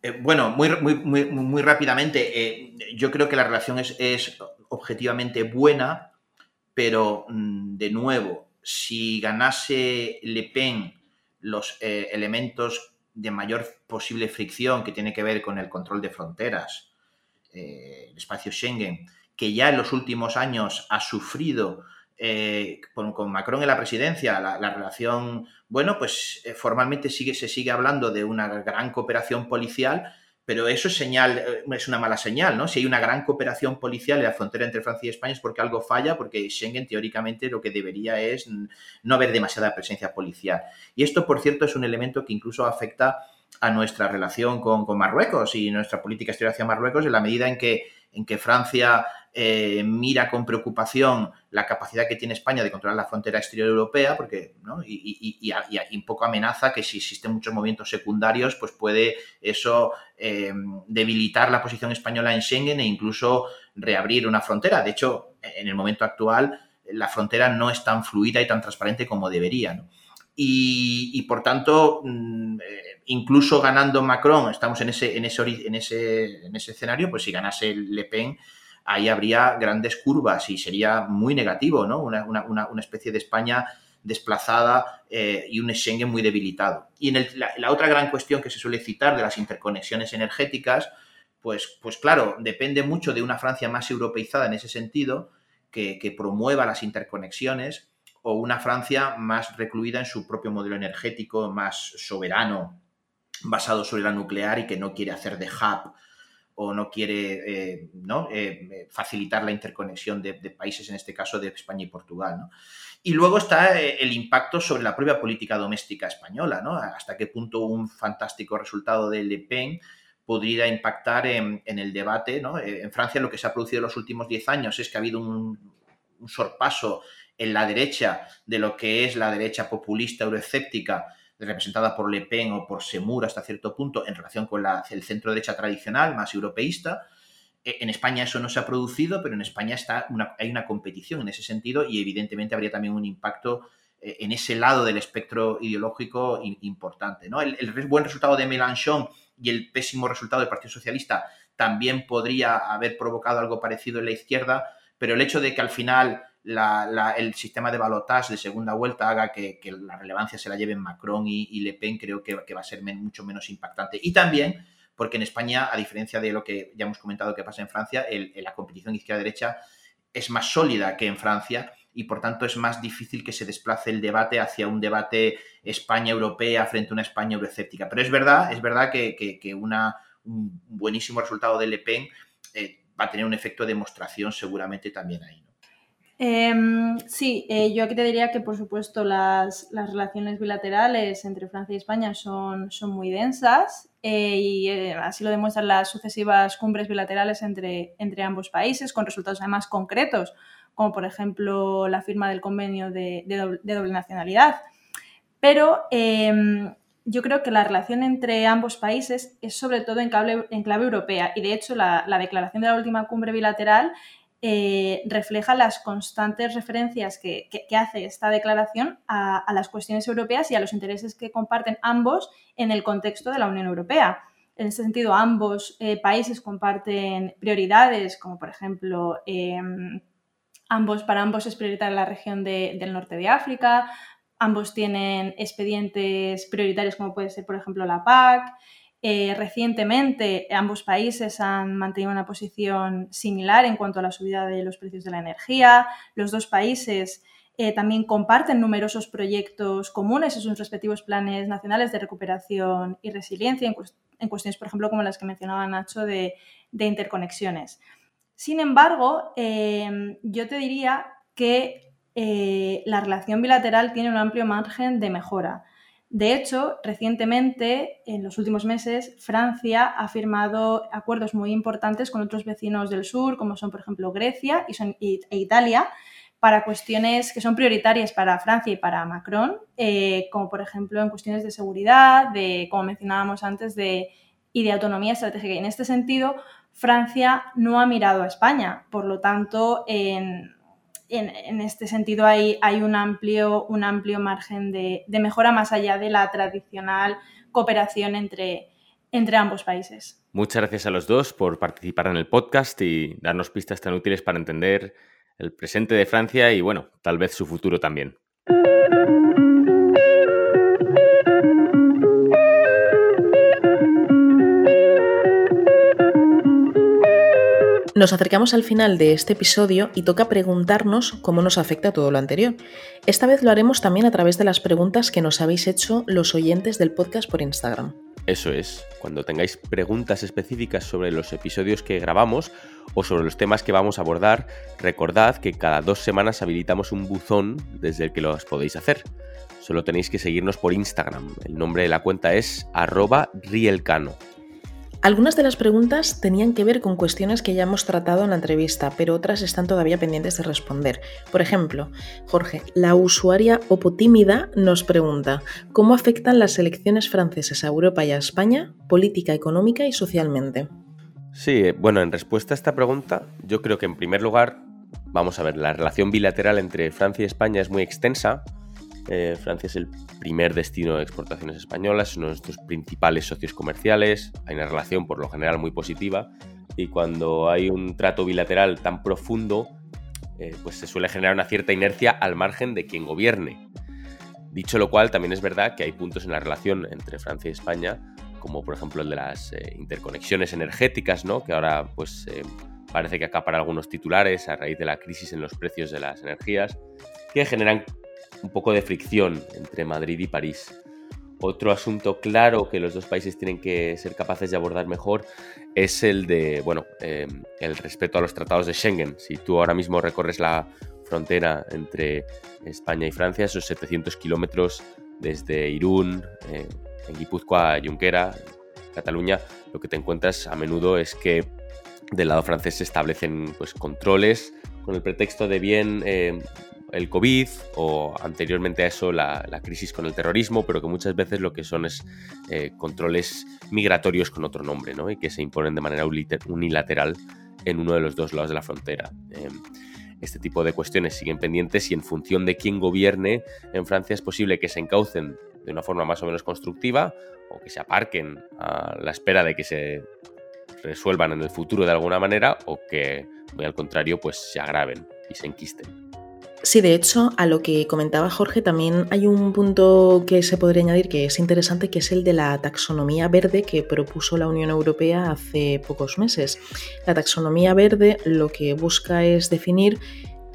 Speaker 6: Eh, bueno, muy, muy, muy, rápidamente, eh, yo creo que la relación es, objetivamente buena, pero mm, de nuevo, si ganase Le Pen los eh, elementos de mayor posible fricción que tiene que ver con el control de fronteras, el espacio Schengen, que ya en los últimos años ha sufrido eh, con, Macron en la presidencia, la, relación, bueno, pues eh, formalmente sigue, se sigue hablando de una gran cooperación policial, pero eso es señal, eh, es una mala señal, ¿no? Si hay una gran cooperación policial en la frontera entre Francia y España es porque algo falla, porque Schengen teóricamente lo que debería es no haber demasiada presencia policial. Y esto, por cierto, es un elemento que incluso afecta a nuestra relación con, con Marruecos y nuestra política exterior hacia Marruecos en la medida en que, en que Francia eh, mira con preocupación la capacidad que tiene España de controlar la frontera exterior europea, porque y, un poco amenaza que si existen muchos movimientos secundarios, pues puede eso eh, debilitar la posición española en Schengen e incluso reabrir una frontera. De hecho, en el momento actual, la frontera no es tan fluida y tan transparente como debería. Y, por tanto, mm, eh, incluso ganando Macron, estamos en ese, en ese, en ese, en ese escenario, pues si ganase Le Pen, ahí habría grandes curvas y sería muy negativo, ¿no? Una, especie de España desplazada eh, y un Schengen muy debilitado. Y en la, otra gran cuestión que se suele citar de las interconexiones energéticas, pues, pues claro, depende mucho de una Francia más europeizada en ese sentido, que, que promueva las interconexiones, o una Francia más recluida en su propio modelo energético, más soberano, basado sobre la nuclear y que no quiere hacer de hub o no quiere eh, ¿no? Eh, facilitar la interconexión de, países, en este caso de España y Portugal. Y luego está eh, el impacto sobre la propia política doméstica española, ¿no? hasta qué punto un fantástico resultado de Le Pen podría impactar en, el debate. ¿no? En Francia lo que se ha producido en los últimos 10 años es que ha habido un, un sorpaso en la derecha de lo que es la derecha populista euroescéptica representada por Le Pen o por Semur hasta cierto punto en relación con la, el centro derecha tradicional, más europeísta, E, en España eso no se ha producido, pero en España está hay una competición en ese sentido y evidentemente habría también un impacto eh, en ese lado del espectro ideológico importante. ¿no? El, buen resultado de Mélenchon y el pésimo resultado del Partido Socialista también podría haber provocado algo parecido en la izquierda, pero el hecho de que al final el sistema de balotage de segunda vuelta haga que, la relevancia se la lleven Macron y, Le Pen, creo que, va a ser mucho menos impactante. Y también porque en España, a diferencia de lo que ya hemos comentado que pasa en Francia, la competición izquierda-derecha es más sólida que en Francia y por tanto es más difícil que se desplace el debate hacia un debate España europea frente a una España euroescéptica. Pero es verdad, es verdad que, una, un buenísimo resultado de Le Pen eh, va a tener un efecto de demostración seguramente también ahí.
Speaker 5: Em, sí, eh, yo aquí te diría que por supuesto las, relaciones bilaterales entre Francia y España son, son muy densas eh, y así lo demuestran las sucesivas cumbres bilaterales entre, entre ambos países, con resultados además concretos como por ejemplo la firma del convenio de, doble, nacionalidad. Pero em, yo creo que la relación entre ambos países es sobre todo en clave, en clave europea y de hecho la, declaración de la última cumbre bilateral eh, refleja las constantes referencias que, hace esta declaración a, las cuestiones europeas y a los intereses que comparten ambos en el contexto de la Unión Europea. En ese sentido, ambos eh, países comparten prioridades como por ejemplo em, Ambos, para ambos es prioritaria la región del norte de África, ambos tienen expedientes prioritarios como puede ser, por ejemplo, la PAC. Eh, recientemente, ambos países han mantenido una posición similar en cuanto a la subida de los precios de la energía. Los dos países eh, también comparten numerosos proyectos comunes en sus respectivos planes nacionales de recuperación y resiliencia, en, cuestiones, por ejemplo, como las que mencionaba Nacho, de interconexiones. Sin embargo, em, yo te diría que eh, la relación bilateral tiene un amplio margen de mejora. De hecho, recientemente, en los últimos meses, Francia ha firmado acuerdos muy importantes con otros vecinos del sur, como son, por ejemplo, Grecia y e Italia, para cuestiones que son prioritarias para Francia y para Macron, eh, como por ejemplo en cuestiones de seguridad, de, como mencionábamos antes, de, y de autonomía estratégica. Y en este sentido, Francia no ha mirado a España. Por lo tanto, en, este sentido hay, un, amplio, un amplio margen de, mejora más allá de la tradicional cooperación entre, entre ambos países.
Speaker 3: Muchas gracias a los dos por participar en el podcast y darnos pistas tan útiles para entender el presente de Francia y, bueno, tal vez su futuro también.
Speaker 2: Nos acercamos al final de este episodio y toca preguntarnos cómo nos afecta todo lo anterior. Esta vez lo haremos también a través de las preguntas que nos habéis hecho los oyentes del podcast por Instagram.
Speaker 3: Eso es, cuando tengáis preguntas específicas sobre los episodios que grabamos o sobre los temas que vamos a abordar, recordad que cada dos semanas habilitamos un buzón desde el que los podéis hacer. Solo tenéis que seguirnos por Instagram. El nombre de la cuenta es arroba rielcano.
Speaker 2: Algunas de las preguntas tenían que ver con cuestiones que ya hemos tratado en la entrevista, pero otras están todavía pendientes de responder. Por ejemplo, Jorge, la usuaria Opotímida nos pregunta, ¿cómo afectan las elecciones francesas a Europa y a España, política, económica y socialmente?
Speaker 3: Sí, bueno, en respuesta a esta pregunta, yo creo que en primer lugar, vamos a ver, la relación bilateral entre Francia y España es muy extensa, eh, Francia es el primer destino de exportaciones españolas, es uno de nuestros principales socios comerciales, hay una relación por lo general muy positiva y cuando hay un trato bilateral tan profundo, eh, pues se suele generar una cierta inercia al margen de quien gobierne. Dicho lo cual, también es verdad que hay puntos en la relación entre Francia y España, como por ejemplo el de las eh, interconexiones energéticas, ¿no? que ahora pues parece que acapara algunos titulares a raíz de la crisis en los precios de las energías, que generan un poco de fricción entre Madrid y París. Otro asunto claro que los dos países tienen que ser capaces de abordar mejor es el de, bueno, em, el respeto a los tratados de Schengen. Si tú ahora mismo recorres la frontera entre España y Francia, esos 700 kilómetros desde Irún, eh, en Guipúzcoa Junquera, Cataluña, lo que te encuentras a menudo es que del lado francés se establecen pues, controles con el pretexto de bien em, el COVID o anteriormente a eso la, crisis con el terrorismo, pero que muchas veces lo que son es eh, controles migratorios con otro nombre, ¿no? Y que se imponen de manera unilateral en uno de los dos lados de la frontera. Em, este tipo de cuestiones siguen pendientes y en función de quién gobierne en Francia es posible que se encaucen de una forma más o menos constructiva o que se aparquen a la espera de que se resuelvan en el futuro de alguna manera o que, muy al contrario, pues se agraven y se enquisten.
Speaker 2: Sí, de hecho, a lo que comentaba Jorge, también hay un punto que se podría añadir que es interesante, que es el de la taxonomía verde que propuso la Unión Europea hace pocos meses. La taxonomía verde lo que busca es definir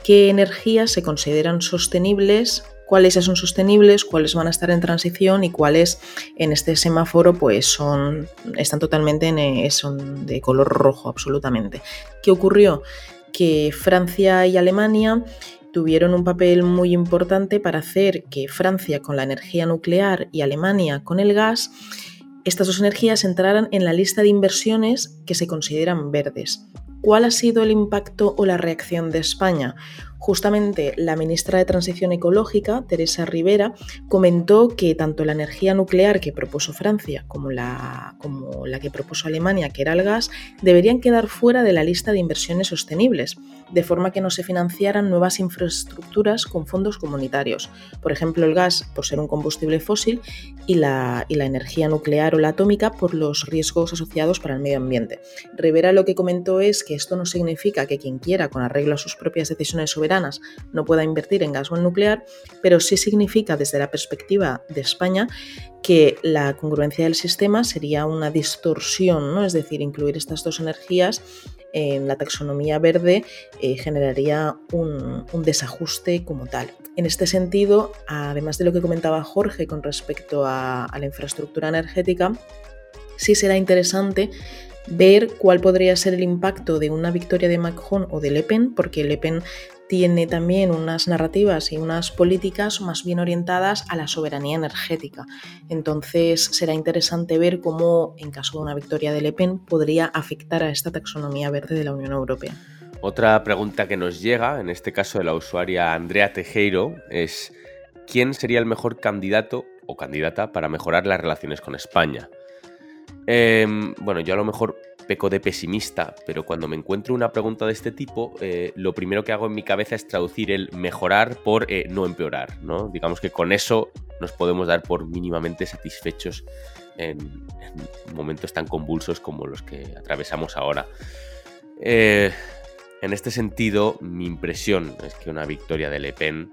Speaker 2: qué energías se consideran sostenibles cuáles ya son sostenibles, cuáles van a estar en transición y cuáles en este semáforo pues son están totalmente en, eh, son de color rojo absolutamente. ¿Qué ocurrió? Que Francia y Alemania tuvieron un papel muy importante para hacer que Francia con la energía nuclear y Alemania con el gas, estas dos energías entraran en la lista de inversiones que se consideran verdes. ¿Cuál ha sido el impacto o la reacción de España? Justamente la ministra de Transición Ecológica, Teresa Rivera, comentó que tanto la energía nuclear que propuso Francia como la, como la que propuso Alemania, que era el gas, deberían quedar fuera de la lista de inversiones sostenibles, de forma que no se financiaran nuevas infraestructuras con fondos comunitarios. Por ejemplo, el gas por ser un combustible fósil y la, y la energía nuclear o la atómica por los riesgos asociados para el medio ambiente. Rivera lo que comentó es que esto no significa que quien quiera, con arreglo a sus propias decisiones no pueda invertir en gas o en nuclear, pero sí significa desde la perspectiva de España que la congruencia del sistema sería una distorsión, ¿no? es decir, incluir estas dos energías en la taxonomía verde eh, generaría un, desajuste como tal. En este sentido, además de lo que comentaba Jorge con respecto a, a la infraestructura energética, sí será interesante ver cuál podría ser el impacto de una victoria de Macron o de Le Pen, porque Le Pen tiene también unas narrativas y unas políticas más bien orientadas a la soberanía energética. Entonces será interesante ver cómo, en caso de una victoria de Le Pen, podría afectar a esta taxonomía verde de la Unión Europea.
Speaker 3: Otra pregunta que nos llega, en este caso de la usuaria Andrea Tejero, es ¿quién sería el mejor candidato o candidata para mejorar las relaciones con España? Em, bueno, yo a lo mejor peco de pesimista, pero cuando me encuentro una pregunta de este tipo, eh, lo primero que hago en mi cabeza es traducir el mejorar por eh, no empeorar, ¿no? Digamos que con eso nos podemos dar por mínimamente satisfechos en, momentos tan convulsos como los que atravesamos ahora. Eh, en este sentido, mi impresión es que una victoria de Le Pen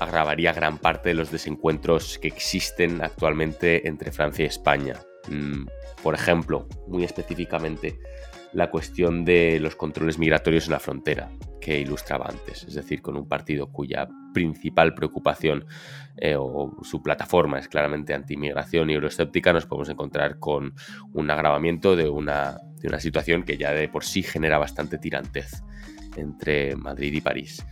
Speaker 3: agravaría gran parte de los desencuentros que existen actualmente entre Francia y España. Mm, por ejemplo, muy específicamente, la cuestión de los controles migratorios en la frontera, que ilustraba antes, es decir, con un partido cuya principal preocupación eh, o su plataforma es claramente antimigración y euroscéptica, nos podemos encontrar con un agravamiento de una, de una situación que ya de por sí genera bastante tirantez entre Madrid y París.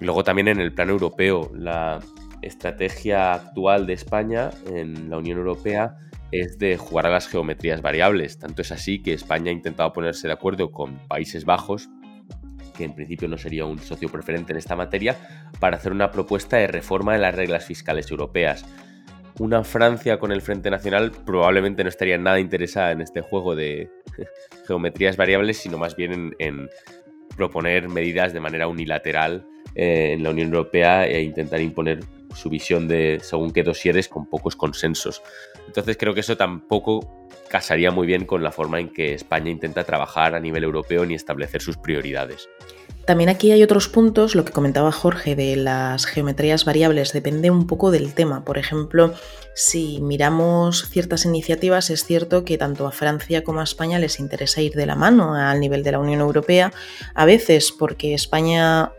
Speaker 3: luego también en el plano europeo, la estrategia actual de España en la Unión Europea es de jugar a las geometrías variables. Tanto es así que España ha intentado ponerse de acuerdo con Países Bajos, que en principio no sería un socio preferente en esta materia, para hacer una propuesta de reforma de las reglas fiscales europeas. Una Francia con el Frente Nacional probablemente no estaría nada interesada en este juego de geometrías variables, sino más bien en, proponer medidas de manera unilateral eh, en la Unión Europea e intentar imponer su visión de según qué dosieres con pocos consensos. Entonces creo que eso tampoco casaría muy bien con la forma en que España intenta trabajar a nivel europeo ni establecer sus prioridades.
Speaker 2: También aquí hay otros puntos, lo que comentaba Jorge de las geometrías variables depende un poco del tema. Por ejemplo, si miramos ciertas iniciativas, es cierto que tanto a Francia como a España les interesa ir de la mano al nivel de la Unión Europea, a veces porque España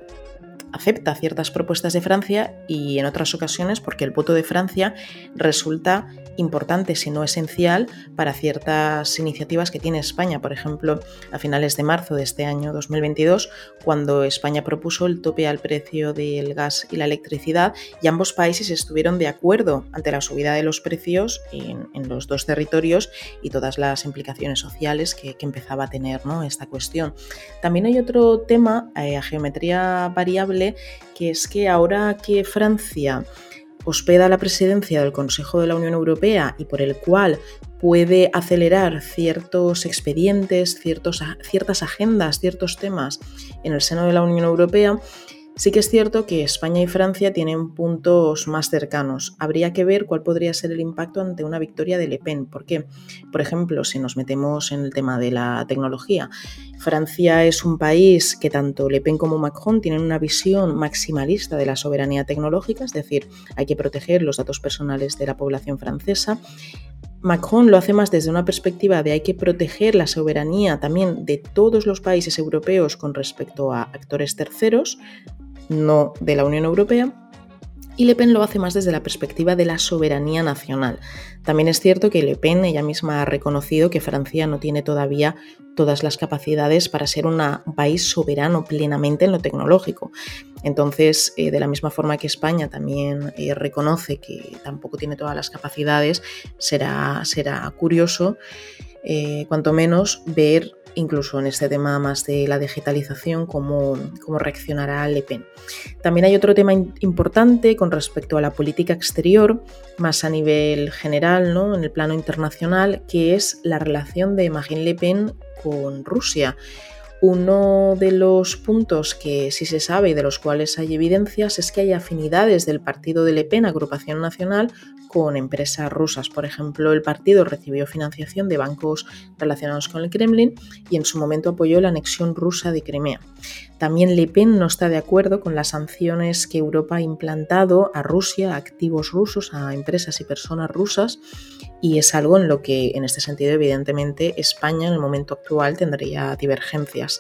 Speaker 2: acepta ciertas propuestas de Francia y en otras ocasiones porque el voto de Francia resulta importante, si no esencial, para ciertas iniciativas que tiene España. Por ejemplo, a finales de marzo de este año 2022, cuando España propuso el tope al precio del gas y la electricidad, y ambos países estuvieron de acuerdo ante la subida de los precios en, los dos territorios y todas las implicaciones sociales que, empezaba a tener esta cuestión. También hay otro tema eh, a geometría variable, que es que ahora que Francia hospeda la presidencia del Consejo de la Unión Europea y por el cual puede acelerar ciertos expedientes, ciertas agendas, ciertos temas en el seno de la Unión Europea, Sí que es cierto que España y Francia tienen puntos más cercanos. Habría que ver cuál podría ser el impacto ante una victoria de Le Pen. ¿Por qué? Por ejemplo, si nos metemos en el tema de la tecnología, Francia es un país que tanto Le Pen como Macron tienen una visión maximalista de la soberanía tecnológica, es decir, hay que proteger los datos personales de la población francesa. Macron lo hace más desde una perspectiva de hay que proteger la soberanía también de todos los países europeos con respecto a actores terceros, no de la Unión Europea, y Le Pen lo hace más desde la perspectiva de la soberanía nacional. También es cierto que Le Pen ella misma ha reconocido que Francia no tiene todavía todas las capacidades para ser un país soberano plenamente en lo tecnológico. Entonces, eh, de la misma forma que España también eh, reconoce que tampoco tiene todas las capacidades, será, será curioso, eh, cuanto menos, ver incluso en este tema más de la digitalización, cómo, cómo reaccionará Le Pen. También hay otro tema importante con respecto a la política exterior, más a nivel general, ¿no? en el plano internacional, que es la relación de Marine Le Pen con Rusia. Uno de los puntos que sí se sabe y de los cuales hay evidencias es que hay afinidades del partido de Le Pen, Agrupación Nacional, con empresas rusas. Por ejemplo, el partido recibió financiación de bancos relacionados con el Kremlin y en su momento apoyó la anexión rusa de Crimea. También Le Pen no está de acuerdo con las sanciones que Europa ha implantado a Rusia, a activos rusos, a empresas y personas rusas, y es algo en lo que, en este sentido, evidentemente, España en el momento actual tendría divergencias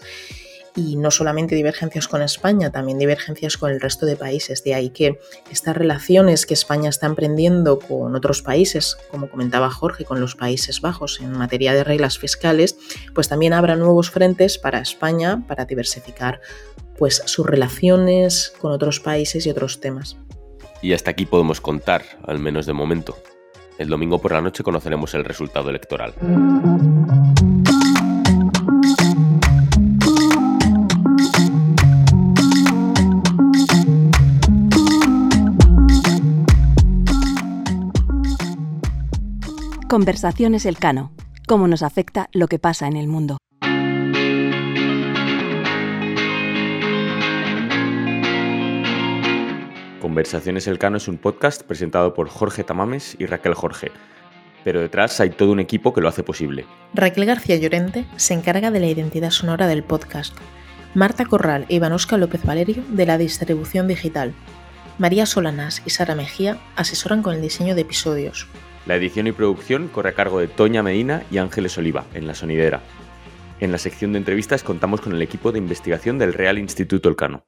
Speaker 2: y no solamente divergencias con España, también divergencias con el resto de países. De ahí que estas relaciones que España está emprendiendo con otros países, como comentaba Jorge, con los Países Bajos en materia de reglas fiscales, pues también habrá nuevos frentes para España para diversificar pues sus relaciones con otros países y otros temas.
Speaker 3: Y hasta aquí podemos contar, al menos de momento. El domingo por la noche conoceremos el resultado electoral.
Speaker 1: Conversaciones Elcano. Cómo nos afecta lo que pasa en el mundo.
Speaker 3: Conversaciones Elcano es un podcast presentado por Jorge Tamames y Raquel Jorge. Pero detrás hay todo un equipo que lo hace posible.
Speaker 2: Raquel García Llorente se encarga de la identidad sonora del podcast. Marta Corral e Ivanosca López Valerio de la distribución digital. María Solanas y Sara Mejía asesoran con el diseño de episodios.
Speaker 3: La edición y producción corre a cargo de Toña Medina y Ángeles Oliva, en La Sonidera. En la sección de entrevistas contamos con el equipo de investigación del Real Instituto Elcano.